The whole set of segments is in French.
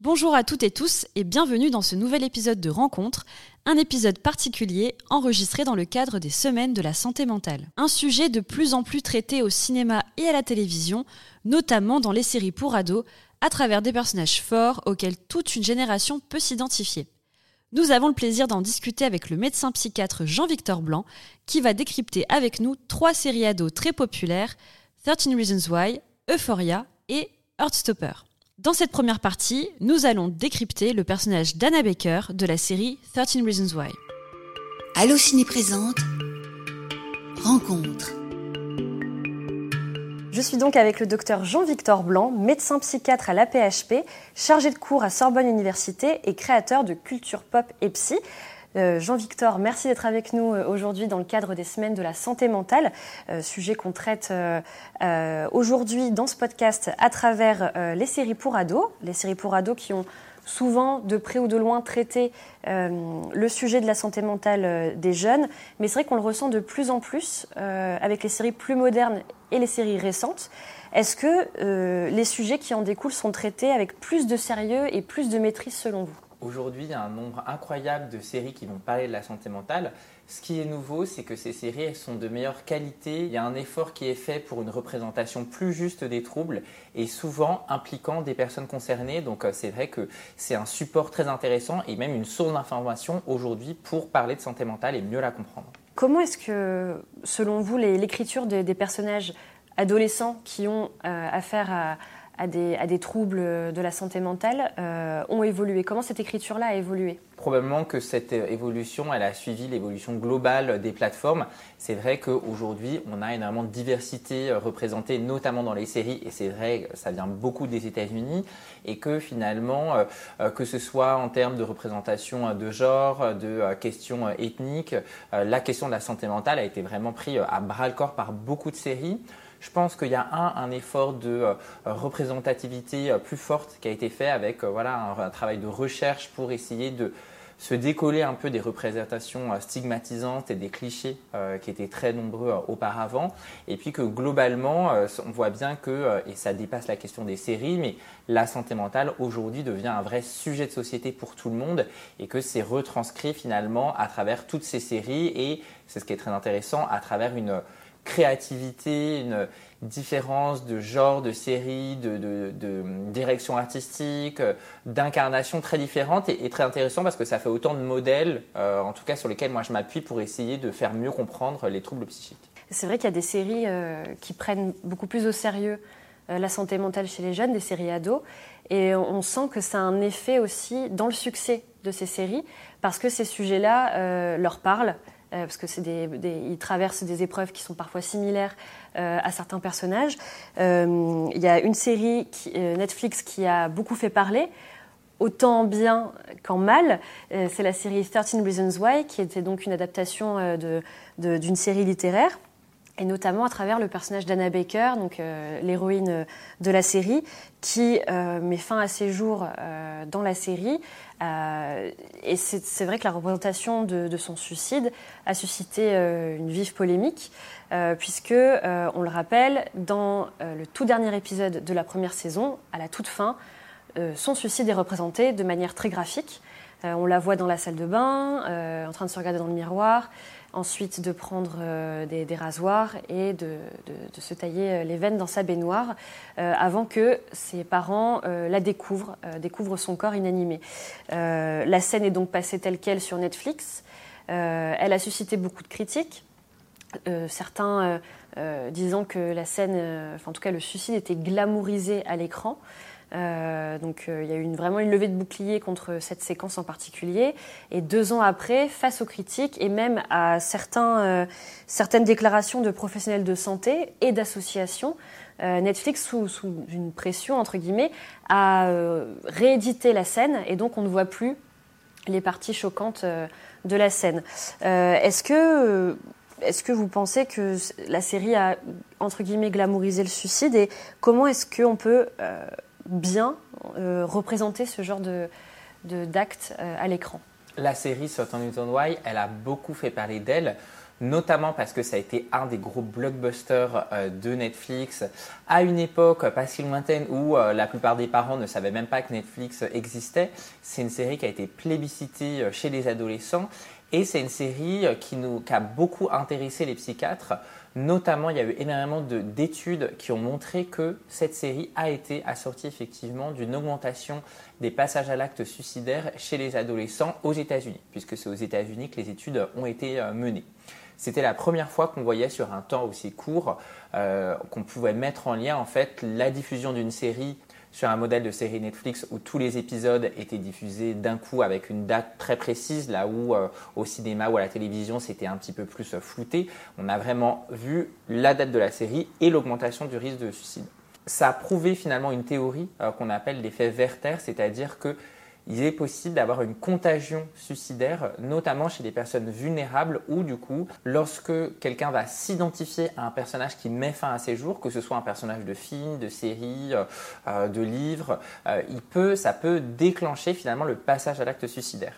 Bonjour à toutes et tous et bienvenue dans ce nouvel épisode de Rencontre, un épisode particulier enregistré dans le cadre des Semaines de la santé mentale. Un sujet de plus en plus traité au cinéma et à la télévision, notamment dans les séries pour ados, à travers des personnages forts auxquels toute une génération peut s'identifier. Nous avons le plaisir d'en discuter avec le médecin psychiatre Jean-Victor Blanc, qui va décrypter avec nous trois séries ados très populaires, 13 Reasons Why, Euphoria et Heartstopper. Dans cette première partie, nous allons décrypter le personnage d'Anna Baker de la série 13 Reasons Why. Allo Ciné présente Rencontre. Je suis donc avec le docteur Jean-Victor Blanc, médecin psychiatre à l'APHP, chargé de cours à Sorbonne Université et créateur de Culture Pop et Psy. Euh, Jean-Victor, merci d'être avec nous euh, aujourd'hui dans le cadre des semaines de la santé mentale, euh, sujet qu'on traite aujourd'hui dans ce podcast à travers les séries pour ados, les séries pour ados qui ont souvent de près ou de loin traité le sujet de la santé mentale des jeunes, mais c'est vrai qu'on le ressent de plus en plus avec les séries plus modernes et les séries récentes. Est-ce que les sujets qui en découlent sont traités avec plus de sérieux et plus de maîtrise selon vous? Aujourd'hui, il y a un nombre incroyable de séries qui vont parler de la santé mentale. Ce qui est nouveau, c'est que ces séries sont de meilleure qualité. Il y a un effort qui est fait pour une représentation plus juste des troubles et souvent impliquant des personnes concernées. Donc euh, c'est vrai que c'est un support très intéressant et même une source d'information aujourd'hui pour parler de santé mentale et mieux la comprendre. Comment est-ce que, selon vous, l'écriture des, personnages adolescents qui ont euh, affaire à, à des, troubles de la santé mentale euh, ont évolué Comment cette écriture-là a évolué? Probablement que cette évolution, elle a suivi l'évolution globale des plateformes. C'est vrai qu'aujourd'hui, on a énormément de diversité euh, représentée, notamment dans les séries, et c'est vrai, ça vient beaucoup des États-Unis, et que finalement, euh, que ce soit en termes de représentation de genre, de questions ethniques, la question de la santé mentale a été vraiment prise à bras le corps par beaucoup de séries. Je pense qu'il y a un, un effort de euh, représentativité euh, plus forte qui a été fait avec euh, voilà, un, travail de recherche pour essayer de se décoller un peu des représentations stigmatisantes et des clichés qui étaient très nombreux auparavant. Et puis que globalement, on voit bien que, et ça dépasse la question des séries, mais la santé mentale aujourd'hui devient un vrai sujet de société pour tout le monde et que c'est retranscrit finalement à travers toutes ces séries et c'est ce qui est très intéressant à travers une créativité, une différence de genre, de série, de, direction artistique, d'incarnation très différente et, très intéressant parce que ça fait autant de modèles, euh, en tout cas sur lesquels moi je m'appuie pour essayer de faire mieux comprendre les troubles psychiques. C'est vrai qu'il y a des séries euh, qui prennent beaucoup plus au sérieux euh, la santé mentale chez les jeunes, des séries ados, et on sent que ça a un effet aussi dans le succès de ces séries parce que ces sujets-là leur parlent euh, parce que c'est des, ils traversent des épreuves qui sont parfois similaires euh, à certains personnages. Euh, il y a une série Netflix qui a beaucoup fait parler, autant bien qu'en mal. c'est la série 13 Reasons Why, qui était donc une adaptation d'une série littéraire et notamment à travers le personnage d'Anna Baker, donc l'héroïne de la série, qui met fin à ses jours dans la série euh, et c'est vrai que la représentation de, son suicide a suscité euh, une vive polémique, euh, puisque, on le rappelle, dans le tout dernier épisode de la première saison, à la toute fin, son suicide est représenté de manière très graphique. on la voit dans la salle de bain, en train de se regarder dans le miroir ensuite de prendre euh, des, rasoirs et de, se tailler euh, les veines dans sa baignoire euh, avant que ses parents la découvrent, découvrent son corps inanimé. la scène est donc passée telle qu'elle sur Netflix. elle a suscité beaucoup de critiques. certains disant que la scène, enfin en tout cas le suicide était glamourisé à l'écran. Euh, donc euh, il y a eu une, vraiment une levée de bouclier contre cette séquence en particulier. Et deux ans après, face aux critiques et même à certains, euh, certaines déclarations de professionnels de santé et d'associations, Netflix, sous, sous, une pression entre guillemets, a réédité la scène et donc on ne voit plus les parties choquantes de la scène. Est-ce que est-ce que vous pensez que la série a, entre guillemets, glamourisé le suicide et comment est-ce qu'on peut bien euh, représenter ce genre de, d'actes euh, à l'écran. La série Certain Newton Why, elle a beaucoup fait parler d'elle notamment parce que ça a été un des gros blockbusters euh, de Netflix à une époque pas si lointaine où la plupart des parents ne savaient même pas que Netflix existait. C'est une série qui a été plébiscitée chez les adolescents et c'est une série qui, nous, qui a beaucoup intéressé les psychiatres. Notamment, il y a eu énormément d'études qui ont montré que cette série a été assortie effectivement d'une augmentation des passages à l'acte suicidaire chez les adolescents aux États-Unis, puisque c'est aux États-Unis que les études ont été menées. C'était la première fois qu'on voyait sur un temps aussi court euh, qu'on pouvait mettre en lien en fait la diffusion d'une série sur un modèle de série Netflix où tous les épisodes étaient diffusés d'un coup avec une date très précise, là où euh, au cinéma ou à la télévision c'était un petit peu plus euh, flouté. On a vraiment vu la date de la série et l'augmentation du risque de suicide. Ça a prouvé finalement une théorie qu'on appelle l'effet Werther, c'est-à-dire que il est possible d'avoir une contagion suicidaire, notamment chez des personnes vulnérables ou du coup, lorsque quelqu'un va s'identifier à un personnage qui met fin à ses jours, que ce soit un personnage de film, de série, euh, euh, de livre, euh, il peut, ça peut déclencher finalement le passage à l'acte suicidaire.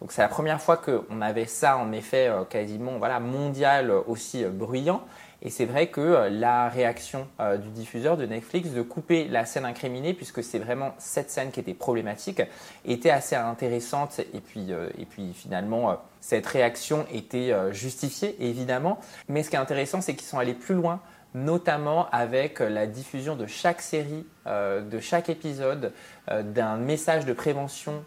Donc c'est la première fois qu'on avait ça en effet quasiment voilà, mondial aussi bruyant. Et c'est vrai que euh, la réaction euh, du diffuseur de Netflix de couper la scène incriminée, puisque c'est vraiment cette scène qui était problématique, était assez intéressante. Et puis, euh, et puis finalement, cette réaction était justifiée, évidemment. Mais ce qui est intéressant, c'est qu'ils sont allés plus loin notamment avec la diffusion de chaque série, de chaque épisode, d'un message de prévention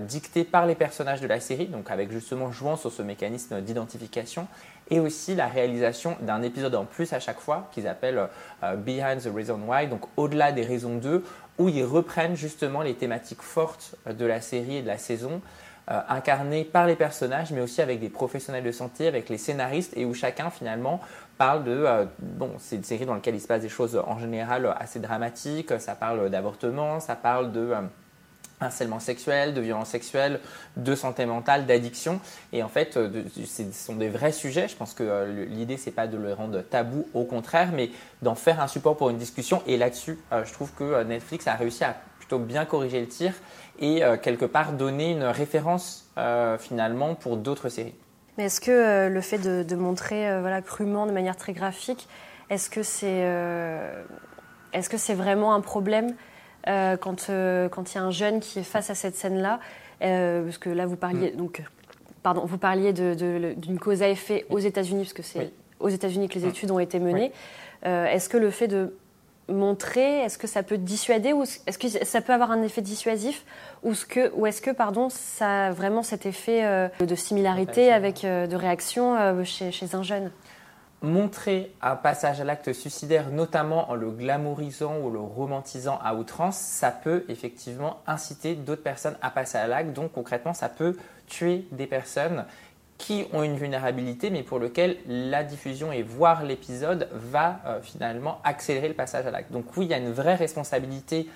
dicté par les personnages de la série, donc avec justement jouant sur ce mécanisme d'identification, et aussi la réalisation d'un épisode en plus à chaque fois qu'ils appellent euh, Behind the Reason Why, donc au-delà des raisons 2, où ils reprennent justement les thématiques fortes de la série et de la saison, euh, incarnées par les personnages, mais aussi avec des professionnels de santé, avec les scénaristes, et où chacun finalement parle de... Euh, bon, c'est une série dans laquelle il se passe des choses en général assez dramatiques, ça parle d'avortement, ça parle de harcèlement sexuel, de violence sexuelle, de santé mentale, d'addiction. Et en fait, euh, ce sont des vrais sujets. Je pense que euh, l'idée, c'est pas de le rendre tabou, au contraire, mais d'en faire un support pour une discussion. Et là-dessus, euh, je trouve que Netflix a réussi à plutôt bien corriger le tir et quelque part donner une référence finalement pour d'autres séries. Mais est-ce que le fait de, montrer voilà, crûment, de manière très graphique, est-ce que c'est est -ce c'est vraiment un problème euh, quand euh, quand il y a un jeune qui est face à cette scène-là, euh, parce que là vous parliez mm. donc pardon vous parliez d'une cause à effet aux États-Unis parce que c'est aux États-Unis que les mm. études ont été menées. est-ce que le fait de montrer, est-ce que ça peut dissuader ou est-ce que ça peut avoir un effet dissuasif ou, ce que, ou est-ce que pardon ça a vraiment cet effet de similarité avec de réaction chez, chez un jeune? Montrer un passage à l'acte suicidaire, notamment en le glamourisant ou le romantisant à outrance, ça peut effectivement inciter d'autres personnes à passer à l'acte. Donc concrètement, ça peut tuer des personnes qui ont une vulnérabilité, mais pour lequel la diffusion et voir l'épisode va euh, finalement accélérer le passage à l'acte. Donc oui, il y a une vraie responsabilité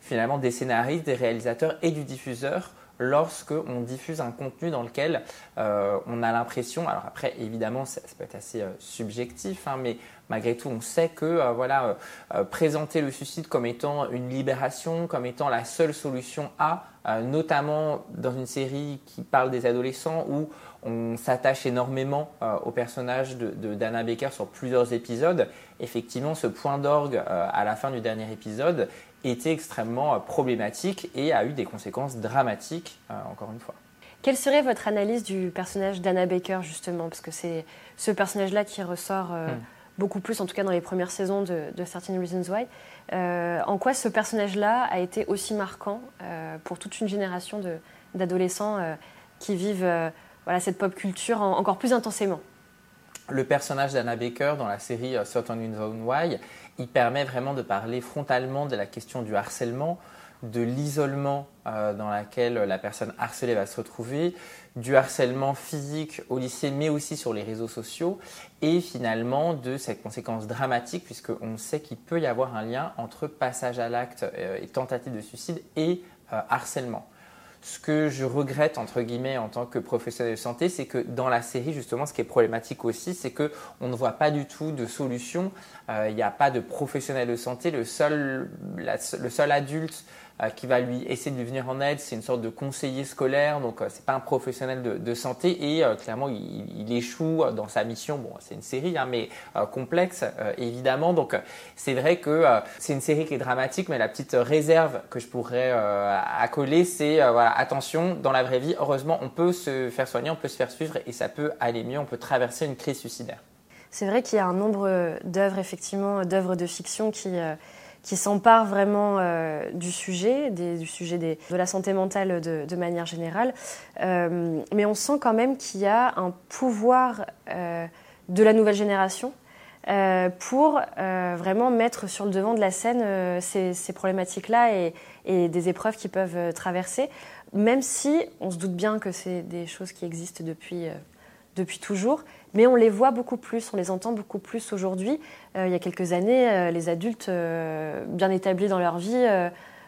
finalement des scénaristes, des réalisateurs et du diffuseur lorsque on diffuse un contenu dans lequel euh, on a l'impression, alors après évidemment ça, peut être assez euh, subjectif, hein, mais malgré tout on sait que voilà présenter le suicide comme étant une libération, comme étant la seule solution à, notamment dans une série qui parle des adolescents où on s'attache énormément au personnage de, d'Anna Baker sur plusieurs épisodes. Effectivement, ce point d'orgue à la fin du dernier épisode était extrêmement euh, problématique et a eu des conséquences dramatiques, euh, encore une fois. Quelle serait votre analyse du personnage d'Anna Baker, justement? Parce que c'est ce personnage-là qui ressort euh, hmm. beaucoup plus, en tout cas dans les premières saisons de, de 13 Reasons Why. en quoi ce personnage-là a été aussi marquant pour toute une génération d'adolescents qui vivent voilà, cette pop culture encore plus intensément le personnage d'Anna Baker dans la série Certain Reasons Why il permet vraiment de parler frontalement de la question du harcèlement, de l'isolement euh, dans lequel la personne harcelée va se retrouver, du harcèlement physique au lycée, mais aussi sur les réseaux sociaux, et finalement de cette conséquence dramatique, puisqu'on sait qu'il peut y avoir un lien entre passage à l'acte euh, et tentative de suicide et euh, harcèlement. Ce que je regrette, entre guillemets, en tant que professionnel de santé, c'est que dans la série, justement, ce qui est problématique aussi, c'est qu'on ne voit pas du tout de solution. Euh, il n'y a pas de professionnel de santé. Le seul, le seul adulte qui va lui essayer de lui venir en aide. C'est une sorte de conseiller scolaire, donc c'est pas un professionnel de, santé et clairement il, échoue dans sa mission. Bon, c'est une série, hein, mais complexe évidemment. Donc c'est vrai que c'est une série qui est dramatique, mais la petite réserve que je pourrais accoler, c'est voilà, attention, dans la vraie vie, heureusement, on peut se faire soigner, on peut se faire suivre et ça peut aller mieux, on peut traverser une crise suicidaire. C'est vrai qu'il y a un nombre d'œuvres, effectivement, d'œuvres de fiction qui, euh, qui s'emparent vraiment euh, du sujet, du sujet de la santé mentale de, manière générale. Euh, mais on sent quand même qu'il y a un pouvoir de la nouvelle génération pour vraiment mettre sur le devant de la scène ces, ces problématiques-là et, et, des épreuves qu'ils peuvent traverser, même si on se doute bien que c'est des choses qui existent depuis, depuis toujours mais on les voit beaucoup plus, on les entend beaucoup plus aujourd'hui. Euh, il y a quelques années, euh, les adultes euh, bien établis dans leur vie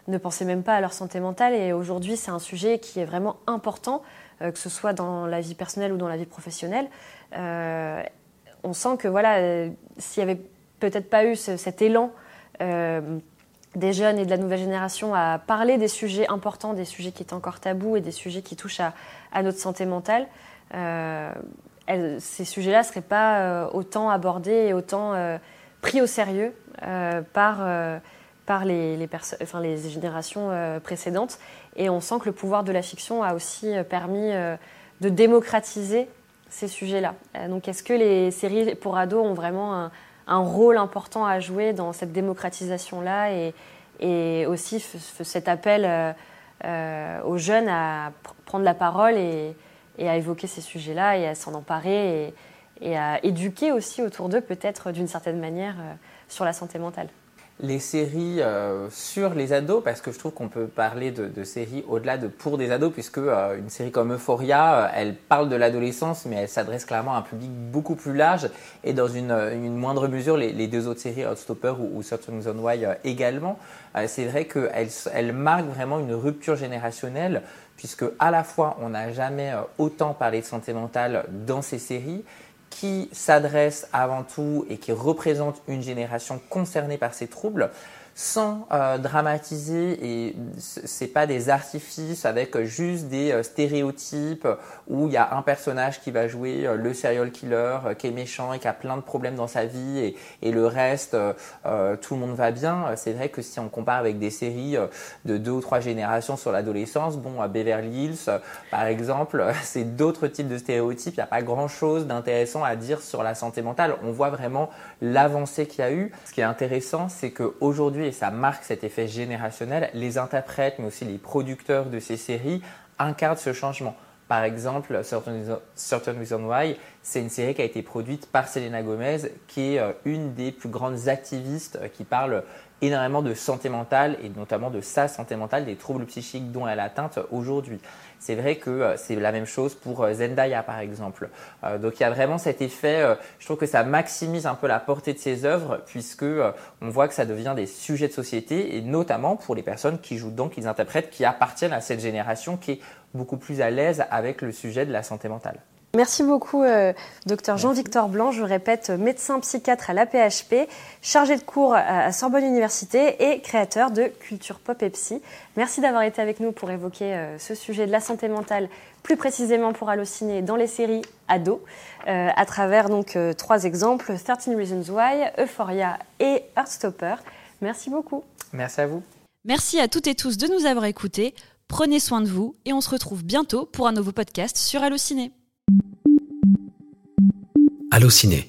ne pensaient même pas à leur santé mentale et aujourd'hui c'est un sujet qui est vraiment important, que ce soit dans la vie personnelle ou dans la vie professionnelle. on sent que voilà, s'il n'y avait peut-être pas eu cet élan des jeunes et de la nouvelle génération à parler des sujets importants, des sujets qui étaient encore tabous et des sujets qui touchent à, à notre santé mentale, ces sujets-là ne seraient pas euh, autant abordés et autant euh, pris au sérieux euh, par, par les, enfin, les générations précédentes. Et on sent que le pouvoir de la fiction a aussi permis de démocratiser ces sujets-là. donc est-ce que les séries pour ados ont vraiment un, rôle important à jouer dans cette démocratisation-là et, et, aussi cet appel aux jeunes à prendre la parole et, et à évoquer ces sujets-là et à s'en emparer et, à éduquer aussi autour d'eux peut-être d'une certaine manière euh, sur la santé mentale les séries euh, sur les ados, parce que je trouve qu'on peut parler de, séries au-delà de pour des ados, puisque euh, une série comme Euphoria, elle parle de l'adolescence, mais elle s'adresse clairement à un public beaucoup plus large, et dans une, moindre mesure, les, deux autres séries, Outstopper ou, ou Certain Reason Why également, c'est vrai qu'elles elle marquent vraiment une rupture générationnelle puisque à la fois on n'a jamais euh, autant parlé de santé mentale dans ces séries, qui s'adressent avant tout et qui représentent une génération concernée par ces troubles, sans euh, dramatiser et c'est pas des artifices avec juste des euh, stéréotypes où il y a un personnage qui va jouer euh, le serial killer qui est méchant et qui a plein de problèmes dans sa vie et, et le reste tout le monde va bien. C'est vrai que si on compare avec des séries de deux ou trois générations sur l'adolescence bon à Beverly Hills par exemple c'est d'autres types de stéréotypes. Il n'y a pas grand chose d'intéressant à dire sur la santé mentale. On voit vraiment l'avancée qu'il y a eu. Ce qui est intéressant c'est qu'aujourd'hui et ça marque cet effet générationnel, les interprètes, mais aussi les producteurs de ces séries incarnent ce changement. Par exemple, Certain Reason Why, c'est une série qui a été produite par Selena Gomez, qui est euh, une des plus grandes activistes euh, qui parle énormément de santé mentale et notamment de sa santé mentale, des troubles psychiques dont elle est atteinte aujourd'hui. C'est vrai que euh, c'est la même chose pour euh, Zendaya par exemple. Euh, donc il y a vraiment cet effet, je trouve que ça maximise un peu la portée de ses œuvres puisque on voit que ça devient des sujets de société et notamment pour les personnes qui jouent donc, qui interprètent, qui appartiennent à cette génération qui est beaucoup plus à l'aise avec le sujet de la santé mentale. Merci beaucoup, euh, docteur Jean-Victor Blanc. Je répète, médecin psychiatre à l'APHP, chargé de cours à Sorbonne Université et créateur de Culture Pop et Psy. Merci d'avoir été avec nous pour évoquer euh, ce sujet de la santé mentale, plus précisément pour Allociné dans les séries ados, euh, à travers donc trois exemples 13 Reasons Why, Euphoria et Heartstopper. Merci beaucoup. Merci à vous. Merci à toutes et tous de nous avoir écoutés. Prenez soin de vous et on se retrouve bientôt pour un nouveau podcast sur Allociné. Allociné,